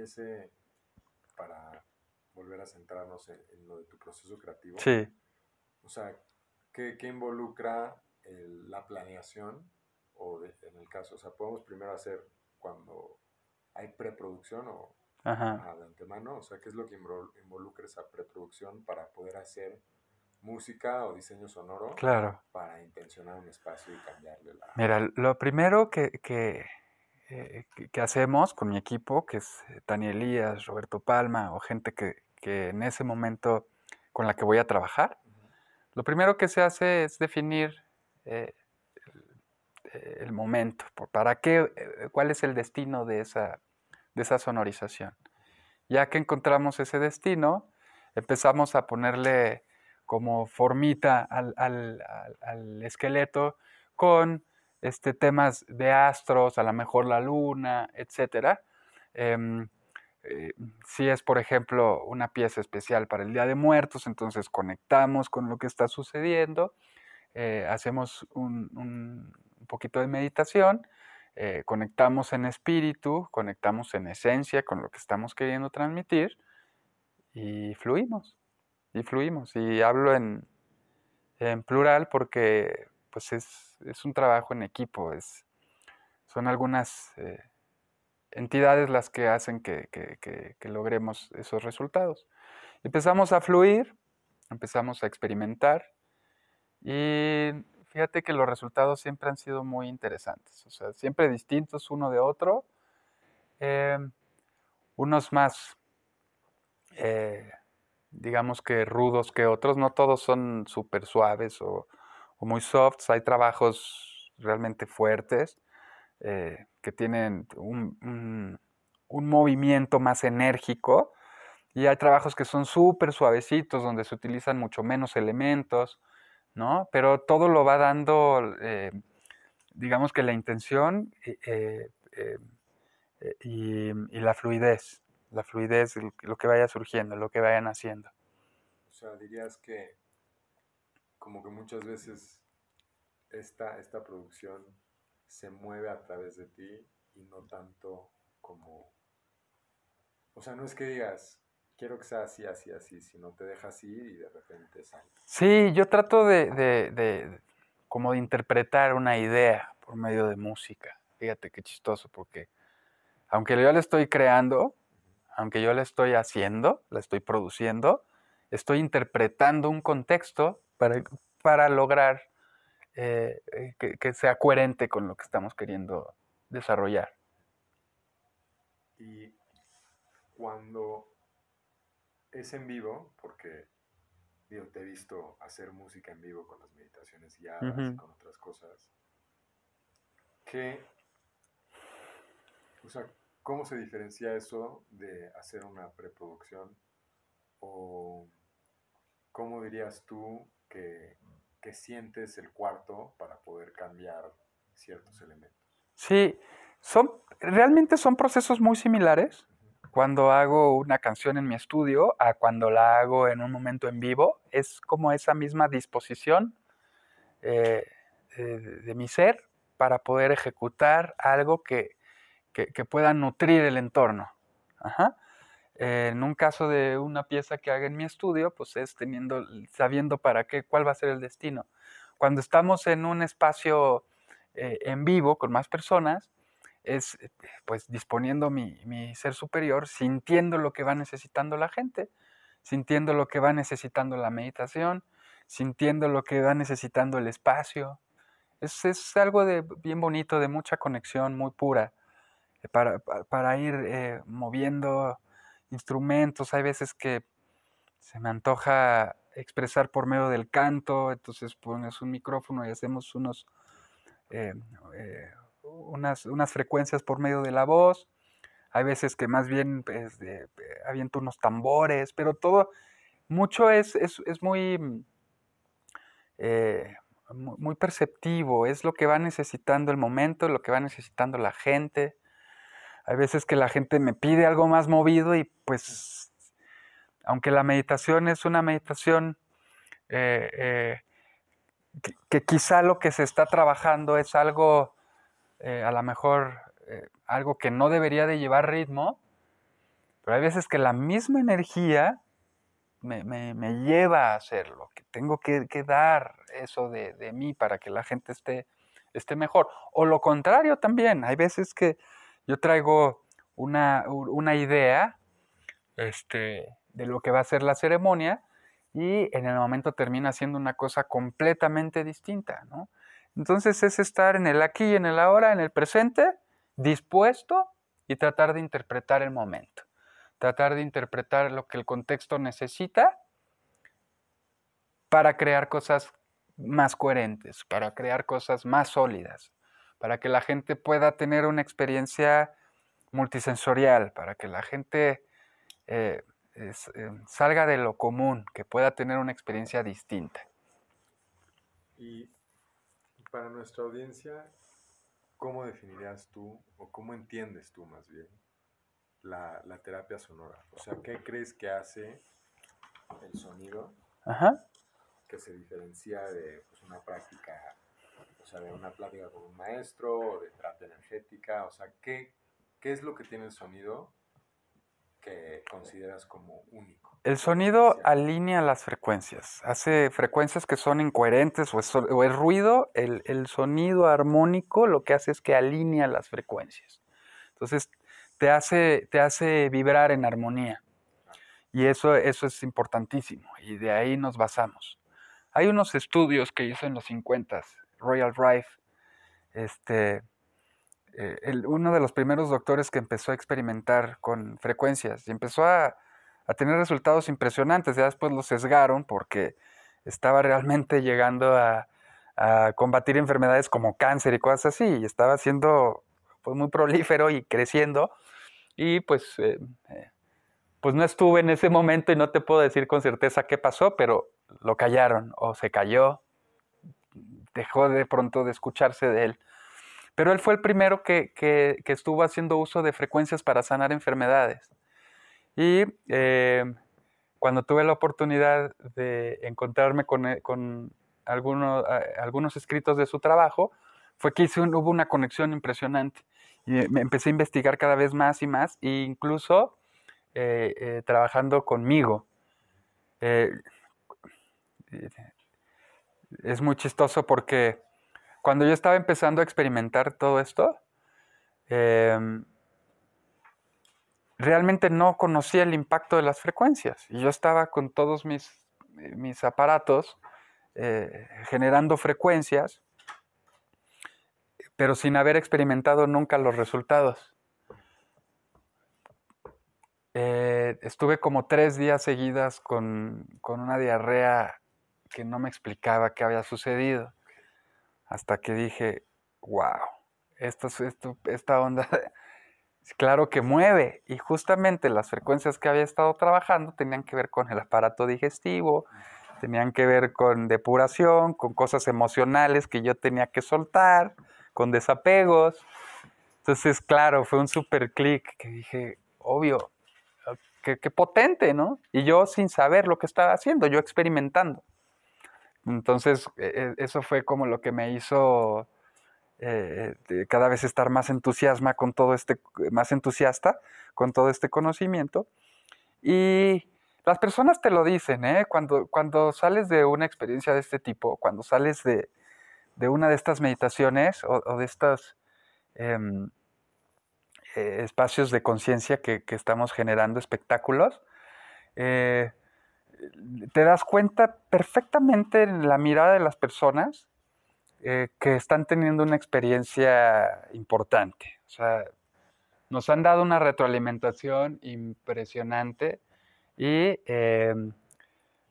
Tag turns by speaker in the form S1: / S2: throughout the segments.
S1: y ese, para volver a centrarnos en, lo de tu proceso creativo.
S2: Sí.
S1: O sea, ¿qué, involucra la planeación? O en el caso, o sea, podemos primero hacer cuando hay preproducción o Ajá. de antemano, o sea, ¿qué es lo que involucra esa preproducción para poder hacer música o diseño sonoro
S2: claro.
S1: para intencionar un espacio y cambiarle la...
S2: Mira, lo primero que, que, eh, que hacemos con mi equipo, que es Daniel Elías, Roberto Palma o gente que, que, en ese momento con la que voy a trabajar, lo primero que se hace es definir eh, el, momento, para qué, eh, cuál es el destino de esa, de esa sonorización. Ya que encontramos ese destino, empezamos a ponerle como formita al, esqueleto con este, temas de astros, a lo mejor la luna, etc. Em, eh, si es, por ejemplo, una pieza especial para el Día de Muertos, entonces conectamos con lo que está sucediendo, eh, hacemos un, un, poquito de meditación, eh, conectamos en espíritu, conectamos en esencia con lo que estamos queriendo transmitir y fluimos y fluimos. Y hablo en, plural porque pues es, un trabajo en equipo, es, son algunas eh, entidades las que hacen que, logremos esos resultados. Empezamos a fluir, empezamos a experimentar y fíjate que los resultados siempre han sido muy interesantes, o sea, siempre distintos uno de otro, eh, unos más eh, digamos que rudos que otros, no todos son súper suaves o, muy softs, hay trabajos realmente fuertes eh, que tienen un, movimiento más enérgico y hay trabajos que son súper suavecitos donde se utilizan mucho menos elementos, ¿no? Pero todo lo va dando, eh, digamos que la intención eh, y la fluidez la fluidez, lo que vaya surgiendo, lo que vayan haciendo.
S1: O sea, dirías que como que muchas veces esta, esta producción se mueve a través de ti y no tanto como... O sea, no es que digas, quiero que sea así, así, así, sino te dejas ir y de repente sale.
S2: Sí, yo trato de, de, de, como de interpretar una idea por medio de música. Fíjate qué chistoso, porque aunque yo la estoy creando, aunque yo la estoy haciendo, la estoy produciendo, estoy interpretando un contexto para, para lograr eh, eh, que, sea coherente con lo que estamos queriendo desarrollar.
S1: Y cuando es en vivo, porque digo, te he visto hacer música en vivo con las meditaciones guiadas y con otras cosas, ¿qué, o sea, ¿Cómo se diferencia eso de hacer una preproducción? ¿O cómo dirías tú que, sientes el cuarto para poder cambiar ciertos elementos?
S2: Sí, son, realmente son procesos muy similares. Cuando hago una canción en mi estudio a cuando la hago en un momento en vivo, es como esa misma disposición eh, eh, de mi ser para poder ejecutar algo que, que, puedan nutrir el entorno. En un caso de una pieza que haga en mi estudio, pues es teniendo, sabiendo para qué, cuál va a ser el destino. Cuando estamos en un espacio eh, en vivo con más personas, es pues disponiendo mi, mi, ser superior, sintiendo lo que va necesitando la gente, sintiendo lo que va necesitando la meditación, sintiendo lo que va necesitando el espacio. Es, es algo de bien bonito, de mucha conexión, muy pura para, ir eh, moviendo instrumentos. Hay veces que se me antoja expresar por medio del canto, entonces pones un micrófono y hacemos unos, eh, eh, unas, unas, frecuencias por medio de la voz. Hay veces que más bien pues, aviento unos tambores, pero todo, mucho es, es, es muy, muy perceptivo, es lo que va necesitando el momento, lo que va necesitando la gente. Hay veces que la gente me pide algo más movido y pues, aunque la meditación es una meditación eh, eh, que, quizá lo que se está trabajando es algo, eh, a lo mejor, algo que no debería de llevar ritmo, Pero hay veces que la misma energía me, lleva a hacerlo, que tengo que, dar eso de, mí para que la gente esté, esté mejor. O lo contrario también, hay veces que yo traigo una, una idea este, de lo que va a ser la ceremonia y en el momento termina siendo una cosa completamente distinta, ¿no? Entonces es estar en el aquí y en el ahora, en el presente, dispuesto y tratar de interpretar el momento, tratar de interpretar lo que el contexto necesita para crear cosas más coherentes, para crear cosas más sólidas, para que la gente pueda tener una experiencia multisensorial, para que la gente eh, eh, salga de lo común, que pueda tener una experiencia distinta.
S1: Y para nuestra audiencia, ¿cómo definirías tú o cómo entiendes tú más bien la, terapia sonora? O sea, ¿qué crees que hace el sonido que se diferencia de pues, una práctica, sea, de una plática con un maestro o de terapia energética? O sea, ¿qué, qué es lo que tiene el sonido que consideras como único?
S2: El sonido alinea las frecuencias, hace frecuencias que son incoherentes o es, ruido, el, sonido armónico lo que hace es que alinea las frecuencias. Entonces te hace, te hace vibrar en armonía y eso, eso es importantísimo y de ahí nos basamos. Hay unos estudios que hizo en los 50, Royal Rife, este, eh, uno de los primeros doctores que empezó a experimentar con frecuencias y empezó a, tener resultados impresionantes. Ya después lo sesgaron porque estaba realmente llegando a, combatir enfermedades como cáncer y cosas así. Y estaba siendo pues, muy prolífero y creciendo. Y pues, eh, eh, pues no estuve en ese momento y no te puedo decir con certeza qué pasó, pero lo callaron o se cayó. Dejó de pronto de escucharse de él. Pero él fue el primero que, estuvo haciendo uso de frecuencias para sanar enfermedades. Y eh, cuando tuve la oportunidad de encontrarme con, eh, algunos, escritos de su trabajo, fue que hubo una conexión impresionante. Y me empecé a investigar cada vez más y más, e incluso eh, trabajando conmigo. Es muy chistoso porque cuando yo estaba empezando a experimentar todo esto, em, realmente no conocía el impacto de las frecuencias. Y yo estaba con todos mis, mis aparatos eh, generando frecuencias, pero sin haber experimentado nunca los resultados. Eh, estuve como tres días seguidas con, con una diarrea que no me explicaba qué había sucedido hasta que dije, wow, esto, esto, esta onda, claro que mueve. Y justamente las frecuencias que había estado trabajando tenían que ver con el aparato digestivo, tenían que ver con depuración, con cosas emocionales que yo tenía que soltar, con desapegos. Entonces, claro, fue un super clic que dije, obvio, qué, qué potente, ¿no? Y yo sin saber lo que estaba haciendo, yo experimentando. Entonces, e, e, eso fue como lo que me hizo eh, cada vez estar más entusiasma con todo este, más entusiasta con todo este conocimiento. Y las personas te lo dicen, ¿eh? cuando, cuando sales de una experiencia de este tipo, cuando sales de, una de estas meditaciones o, de estos em, eh, espacios de conciencia que, que, estamos generando, espectáculos, eh, te das cuenta perfectamente en la mirada de las personas eh, que están teniendo una experiencia importante. O sea, nos han dado una retroalimentación impresionante y eh,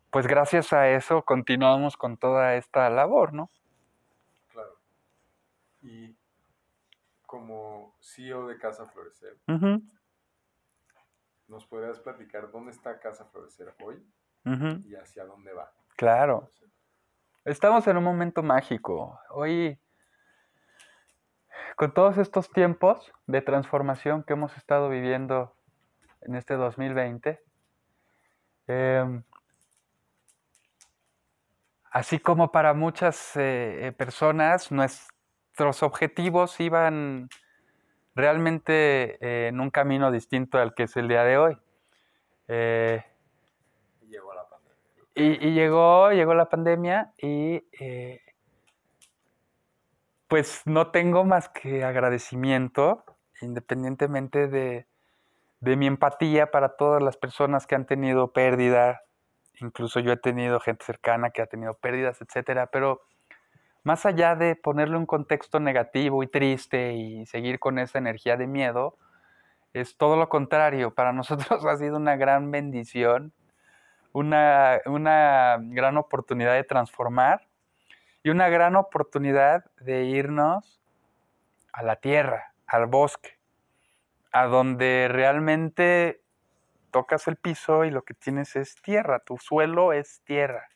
S2: pues gracias a eso continuamos con toda esta labor, ¿no?
S1: Claro. Y como CEO de Casa Florecer, ¿nos podrías platicar dónde está Casa Florecer hoy? Y hacia dónde va.
S2: Claro. Estamos en un momento mágico. Hoy, con todos estos tiempos de transformación que hemos estado viviendo en este 2020, em, así como para muchas eh, eh, personas, nuestros objetivos iban realmente eh, en un camino distinto al que es el día de hoy.
S1: Eh, Y, llegó,
S2: llegó la pandemia y eh, pues no tengo más que agradecimiento, independientemente de, de mi empatía para todas las personas que han tenido pérdida, incluso yo he tenido gente cercana que ha tenido pérdidas, etcétera, pero más allá de ponerle un contexto negativo y triste y seguir con esa energía de miedo, es todo lo contrario. Para nosotros ha sido una gran bendición, una, una gran oportunidad de transformar y una gran oportunidad de irnos a la tierra, al bosque, a donde realmente tocas el piso y lo que tienes es tierra, tu suelo es tierra.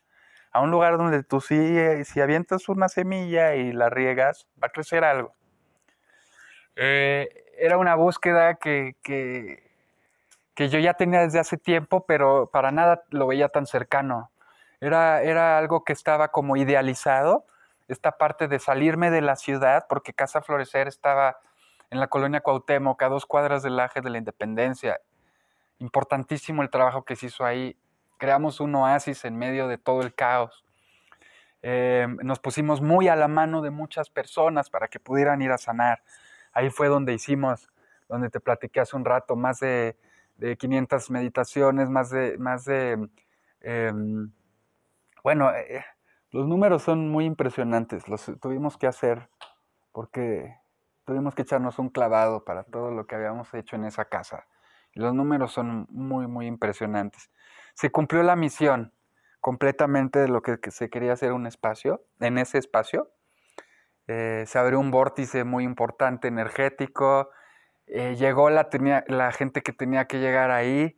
S2: A un lugar donde tú sí, si avientas una semilla y la riegas, va a crecer algo. Eh, era una búsqueda que, que, que, yo ya tenía desde hace tiempo, pero para nada lo veía tan cercano. Era, era algo que estaba como idealizado, esta parte de salirme de la ciudad, porque Casa Florecer estaba en la colonia Cuauhtémoc, a dos cuadras del Aje de la Independencia, importantísimo el trabajo que se hizo ahí. Creamos un oasis en medio de todo el caos. Eh, nos pusimos muy a la mano de muchas personas para que pudieran ir a sanar. Ahí fue donde hicimos, donde te platiqué hace un rato, más de, 500 meditaciones, más de, más de em, bueno, eh, los números son muy impresionantes, los tuvimos que hacer porque tuvimos que echarnos un clavado para todo lo que habíamos hecho en esa casa. Los números son muy, muy impresionantes. Se cumplió la misión completamente de lo que, se quería hacer un espacio, en ese espacio. Eh, se abrió un vórtice muy importante energético. Eh, llegó la, la, gente que tenía que llegar ahí,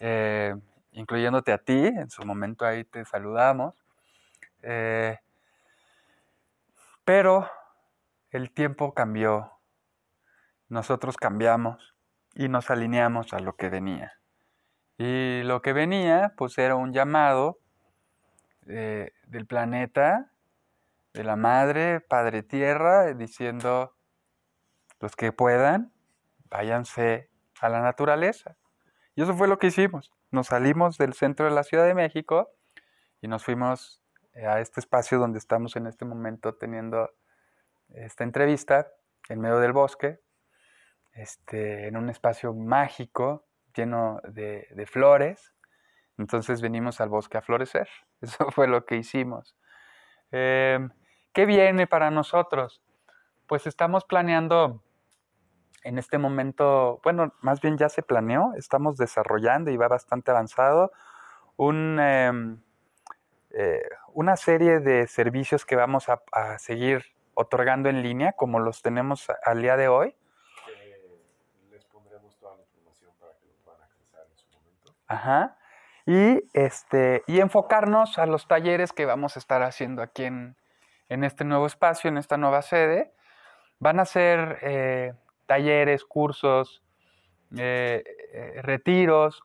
S2: eh, incluyéndote a ti. En su momento ahí te saludamos. pero el tiempo cambió. Nosotros cambiamos y nos alineamos a lo que venía. Y lo que venía, pues era un llamado eh, del planeta, de la Madre, Padre Tierra, diciendo, los que puedan, váyanse a la naturaleza. Y eso fue lo que hicimos. Nos salimos del centro de la Ciudad de México y nos fuimos eh, a este espacio donde estamos en este momento teniendo esta entrevista, en medio del bosque, este, en un espacio mágico lleno de, flores. Entonces venimos al bosque a florecer. Eso fue lo que hicimos. Em, ¿Qué viene para nosotros? Pues estamos planeando en este momento, bueno, más bien ya se planeó, estamos desarrollando y va bastante avanzado em, eh, una serie de servicios que vamos a, a seguir otorgando en línea como los tenemos al día de hoy. Ajá. Y, este, y enfocarnos a los talleres que vamos a estar haciendo aquí en, este nuevo espacio, en esta nueva sede. Van a ser eh, talleres, cursos, eh, eh, retiros,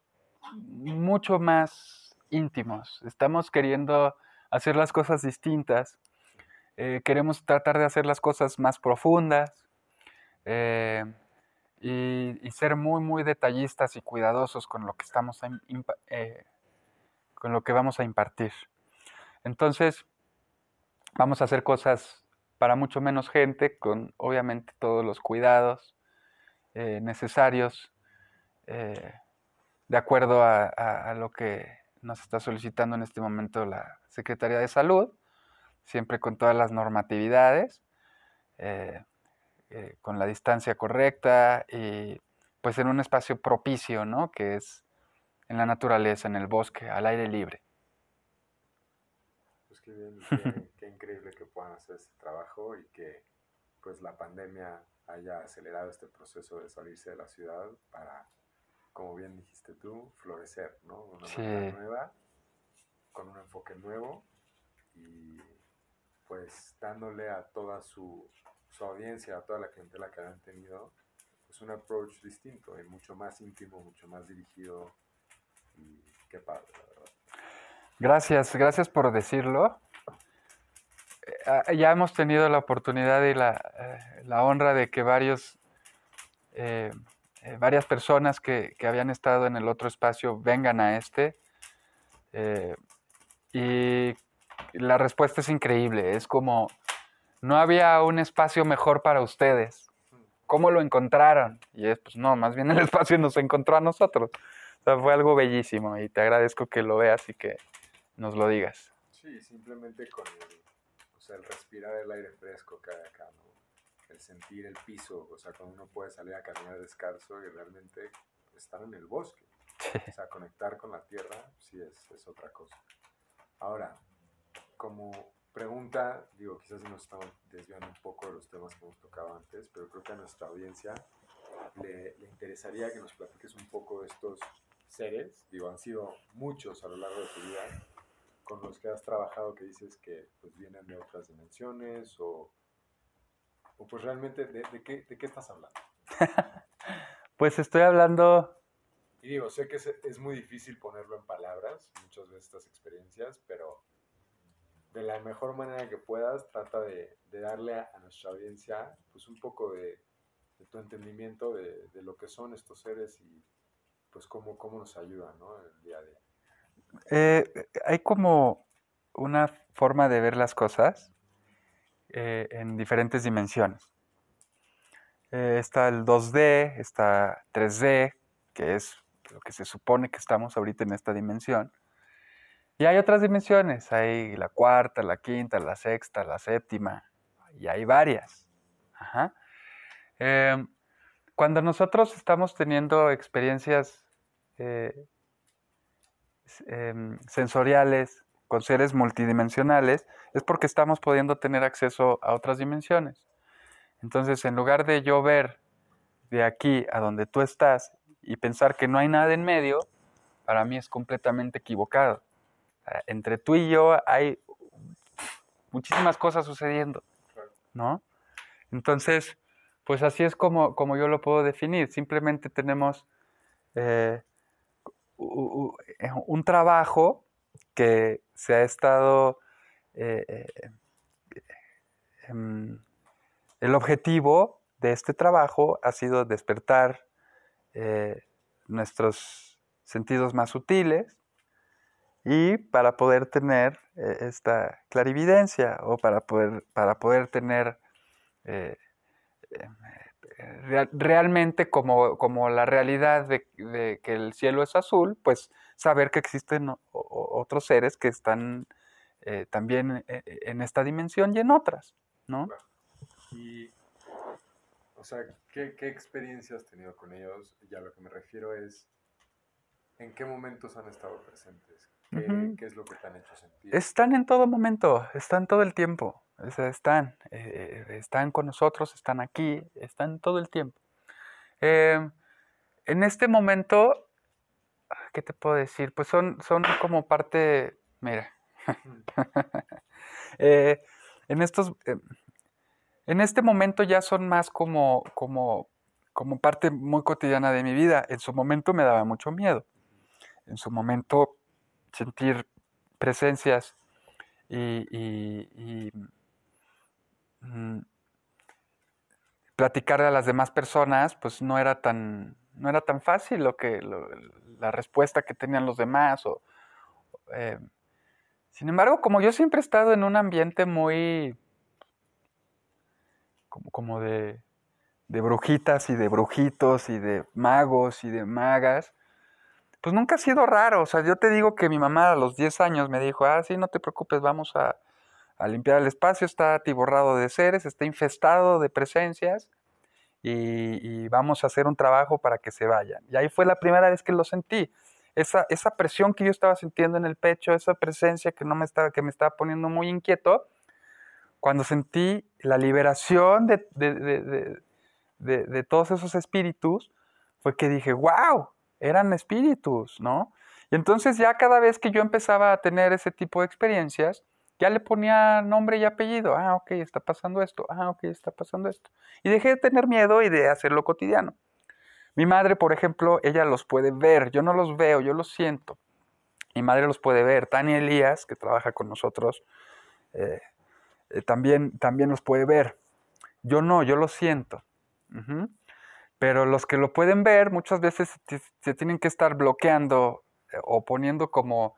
S2: mucho más íntimos. Estamos queriendo hacer las cosas distintas. queremos tratar de hacer las cosas más profundas y, ser muy, muy detallistas y cuidadosos con lo que estamos eh, con lo que vamos a impartir. Entonces, vamos a hacer cosas para mucho menos gente, con obviamente todos los cuidados eh, necesarios, eh, de acuerdo a, lo que nos está solicitando en este momento la Secretaría de Salud, siempre con todas las normatividades. Eh, con la distancia correcta y pues en un espacio propicio, ¿no? Que es en la naturaleza, en el bosque, al aire libre.
S1: Pues qué bien, increíble que puedan hacer este trabajo y que pues la pandemia haya acelerado este proceso de salirse de la ciudad para, como bien dijiste tú, florecer, ¿no? Una sí. nueva, con un enfoque nuevo y pues dándole a toda su su audiencia, a toda la clientela que han tenido, es un approach distinto y mucho más íntimo, mucho más dirigido. Y qué padre, la verdad.
S2: Gracias, gracias por decirlo. Eh, ya hemos tenido la oportunidad y la, eh, honra de que varios eh, varias personas que, habían estado en el otro espacio vengan a este. Y la respuesta es increíble. Es como, no había un espacio mejor para ustedes. ¿Cómo lo encontraron? Y es, pues no, más bien el espacio nos encontró a nosotros. O sea, fue algo bellísimo y te agradezco que lo veas y que nos lo digas.
S1: Sí, simplemente con el, sea, el respirar el aire fresco que hay acá, ¿no? el sentir el piso, o sea, cuando uno puede salir a caminar descalzo y realmente estar en el bosque. O sea, conectar con la tierra, sí es, es otra cosa. Ahora, como pregunta, digo, quizás nos estamos desviando un poco de los temas que hemos tocado antes, pero creo que a nuestra audiencia le, le, interesaría que nos platiques un poco de estos seres, digo, han sido muchos a lo largo de tu vida, con los que has trabajado que dices que pues vienen de otras dimensiones o, o pues realmente de, de, qué, de qué estás hablando.
S2: pues estoy hablando...
S1: Y digo, sé que es, es muy difícil ponerlo en palabras, muchas veces estas experiencias, pero de la mejor manera que puedas, trata de, darle a, nuestra audiencia pues un poco de, tu entendimiento de, lo que son estos seres y pues cómo, cómo nos ayudan ¿no? en el día a día.
S2: Eh, hay como una forma de ver las cosas eh, en diferentes dimensiones. Eh, está el 2D, está 3D, que es lo que se supone que estamos ahorita en esta dimensión. Y hay otras dimensiones, hay la cuarta, la quinta, la sexta, la séptima, y hay varias. Em, cuando nosotros estamos teniendo experiencias em, sensoriales con seres multidimensionales, es porque estamos pudiendo tener acceso a otras dimensiones. Entonces, en lugar de yo ver de aquí a donde tú estás y pensar que no hay nada en medio, para mí es completamente equivocado. Ah, entre tú y yo hay muchísimas cosas sucediendo, ¿no? Entonces, pues así es como, como yo lo puedo definir. Simplemente tenemos eh, un trabajo que se ha estado... Eh, eh, em, el objetivo de este trabajo ha sido despertar nuestros sentidos más sutiles, y para poder tener eh, esta clarividencia o para poder, para poder tener eh, eh, realmente como, como, la realidad de, que el cielo es azul, pues saber que existen otros seres que están también en esta dimensión y en otras, ¿no?
S1: Y, o sea, ¿qué, ¿qué experiencia has tenido con ellos? Y a lo que me refiero es, ¿en qué momentos han estado presentes? ¿Qué, es lo que te han hecho sentir?
S2: Están en todo momento, están todo el tiempo. Están, eh, están con nosotros, están aquí, están todo el tiempo. Em, en este momento, ¿qué te puedo decir? Pues son, son como parte, mira, eh, en estos, en este momento ya son más como, como, como parte muy cotidiana de mi vida. En su momento me daba mucho miedo. En su momento sentir presencias y, mm, platicar a las demás personas, pues no era tan, no era tan fácil lo que, la respuesta que tenían los demás. Eh, sin embargo, como yo siempre he estado en un ambiente muy como, como de, de brujitas y de brujitos y de magos y de magas, pues nunca ha sido raro. O sea, yo te digo que mi mamá a los 10 años me dijo, ah, sí, no te preocupes, vamos a, limpiar el espacio, está atiborrado de seres, está infestado de presencias y, vamos a hacer un trabajo para que se vayan. Y ahí fue la primera vez que lo sentí. Esa, esa presión que yo estaba sintiendo en el pecho, esa presencia que, no me estaba, que me estaba poniendo muy inquieto, cuando sentí la liberación de, de todos esos espíritus, fue que dije, wow, eran espíritus, ¿no? Y entonces ya cada vez que yo empezaba a tener ese tipo de experiencias, ya le ponía nombre y apellido. Ah, ok, está pasando esto. Ah, ok, está pasando esto. Y dejé de tener miedo y de hacerlo cotidiano. Mi madre, por ejemplo, ella los puede ver. Yo no los veo, yo los siento. Mi madre los puede ver. Tania Elías, que trabaja con nosotros, eh, eh, también, también los puede ver. Yo no, yo los siento. Pero los que lo pueden ver muchas veces se tienen que estar bloqueando eh, o poniendo como,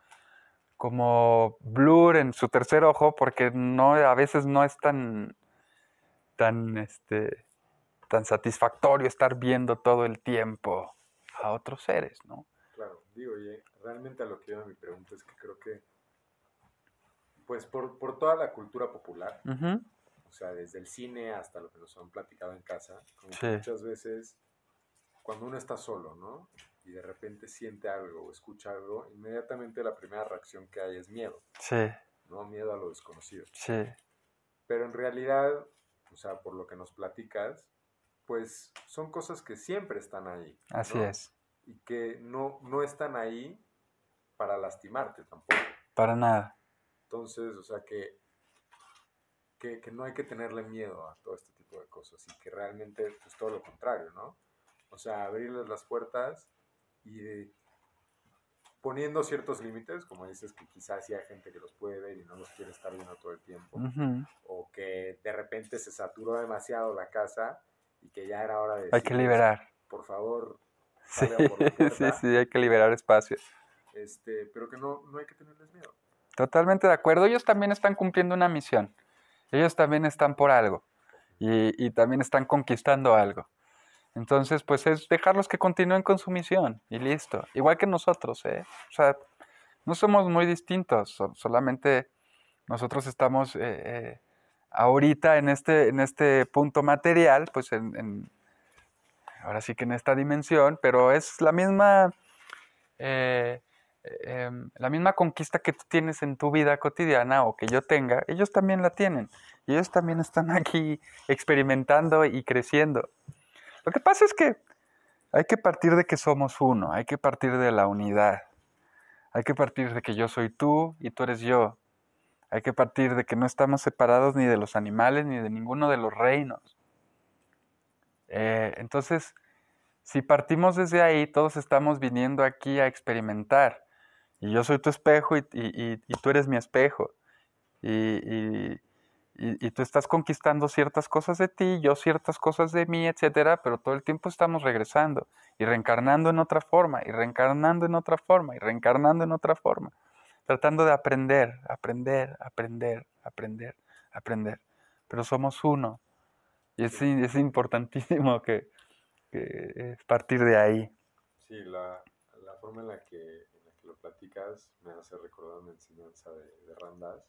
S2: como blur en su tercer ojo porque no, a veces no es tan, tan, este, tan satisfactorio estar viendo todo el tiempo a otros seres, ¿no?
S1: Claro, digo, oye, realmente a lo que iba mi pregunta es que creo que, pues por, toda la cultura popular, o sea, desde el cine hasta lo que nos han platicado en casa, como muchas veces cuando uno está solo, ¿no? Y de repente siente algo o escucha algo, inmediatamente la primera reacción que hay es miedo. Sí. ¿No? Miedo a lo desconocido. Sí. Pero en realidad, o sea, por lo que nos platicas, pues son cosas que siempre están ahí.
S2: Así es.
S1: Y que no, no están ahí para lastimarte tampoco.
S2: Para nada.
S1: Entonces, o sea, que, que, que, no hay que tenerle miedo a todo este tipo de cosas y que realmente, pues todo lo contrario, ¿no? O sea, abrirles las puertas y poniendo ciertos límites, como dices que quizás sí hay gente que los puede ver y no los quiere estar viendo todo el tiempo, o que de repente se saturó demasiado la casa y que ya era hora de...
S2: Hay que liberar.
S1: Por favor.
S2: Sí, sí, sí, hay que liberar espacio.
S1: Este, pero que no, no hay que tenerles miedo.
S2: Totalmente de acuerdo. Ellos también están cumpliendo una misión. Ellos también están por algo. Y, y también están conquistando algo. Entonces, pues es dejarlos que continúen con su misión y listo. Igual que nosotros, ¿eh? O sea, no somos muy distintos, solamente nosotros estamos eh, eh, ahorita en este, en este punto material, pues en, ahora sí que en esta dimensión, pero es la misma, eh, em, la misma conquista que tú tienes en tu vida cotidiana o que yo tenga, ellos también la tienen. Y ellos también están aquí experimentando y creciendo. Lo que pasa es que hay que partir de que somos uno, hay que partir de la unidad, hay que partir de que yo soy tú y tú eres yo, hay que partir de que no estamos separados ni de los animales ni de ninguno de los reinos. Eh, entonces, si partimos desde ahí, todos estamos viniendo aquí a experimentar. Y yo soy tu espejo y, tú eres mi espejo. y, y, tú estás conquistando ciertas cosas de ti, yo ciertas cosas de mí, etcétera, pero todo el tiempo estamos regresando y reencarnando en otra forma, y reencarnando en otra forma, y reencarnando en otra forma, tratando de aprender, aprender, aprender, aprender, aprender. Pero somos uno, y es, es importantísimo que, que partir de ahí.
S1: Sí, la, la forma en la, que, en la que lo platicas me hace recordar una enseñanza de, de Randas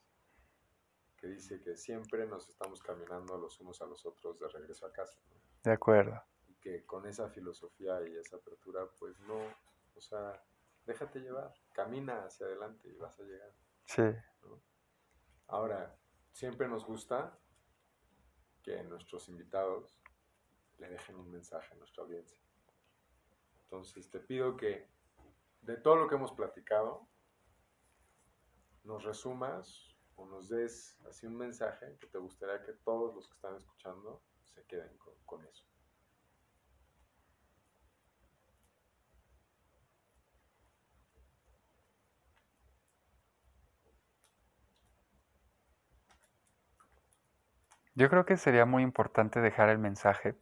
S1: que dice que siempre nos estamos caminando los unos a los otros de regreso a casa.
S2: De acuerdo.
S1: Y que con esa filosofía y esa apertura, pues no, o sea, déjate llevar, camina hacia adelante y vas a llegar. Sí. Ahora, siempre nos gusta que nuestros invitados le dejen un mensaje a nuestra audiencia. Entonces, te pido que de todo lo que hemos platicado, nos resumas nos des así un mensaje que te gustaría que todos los que están escuchando se queden con, eso.
S2: Yo creo que sería muy importante dejar el mensaje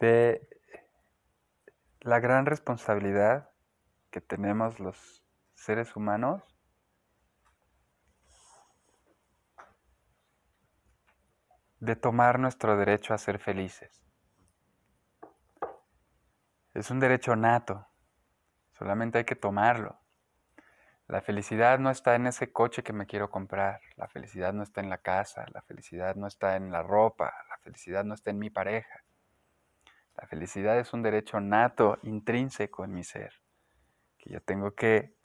S2: de la gran responsabilidad que tenemos los seres humanos de tomar nuestro derecho a ser felices. Es un derecho nato, solamente hay que tomarlo. La felicidad no está en ese coche que me quiero comprar, la felicidad no está en la casa, la felicidad no está en la ropa, la felicidad no está en mi pareja. La felicidad es un derecho nato, intrínseco en mi ser, que yo tengo que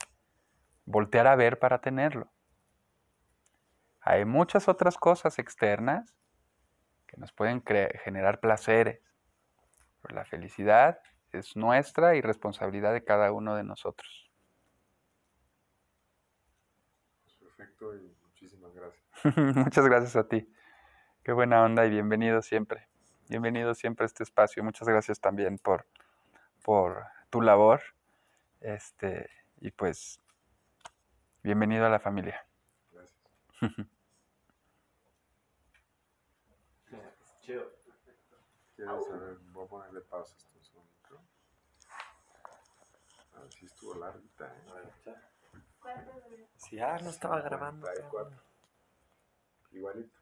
S2: voltear a ver para tenerlo. Hay muchas otras cosas externas que nos pueden generar placeres. Pero la felicidad es nuestra y responsabilidad de cada uno de nosotros.
S1: Perfecto y muchísimas gracias.
S2: Muchas gracias a ti. Qué buena onda y bienvenido siempre. Bienvenido siempre a este espacio. Muchas gracias también por, por tu labor. Este, y pues, bienvenido a la familia. Gracias.
S1: ¿Quieres saber? Voy a ponerle pausa esto un segundo. A ver si estuvo larguita, ¿eh?
S3: Sí, ah, no estaba grabando.
S1: Igualito.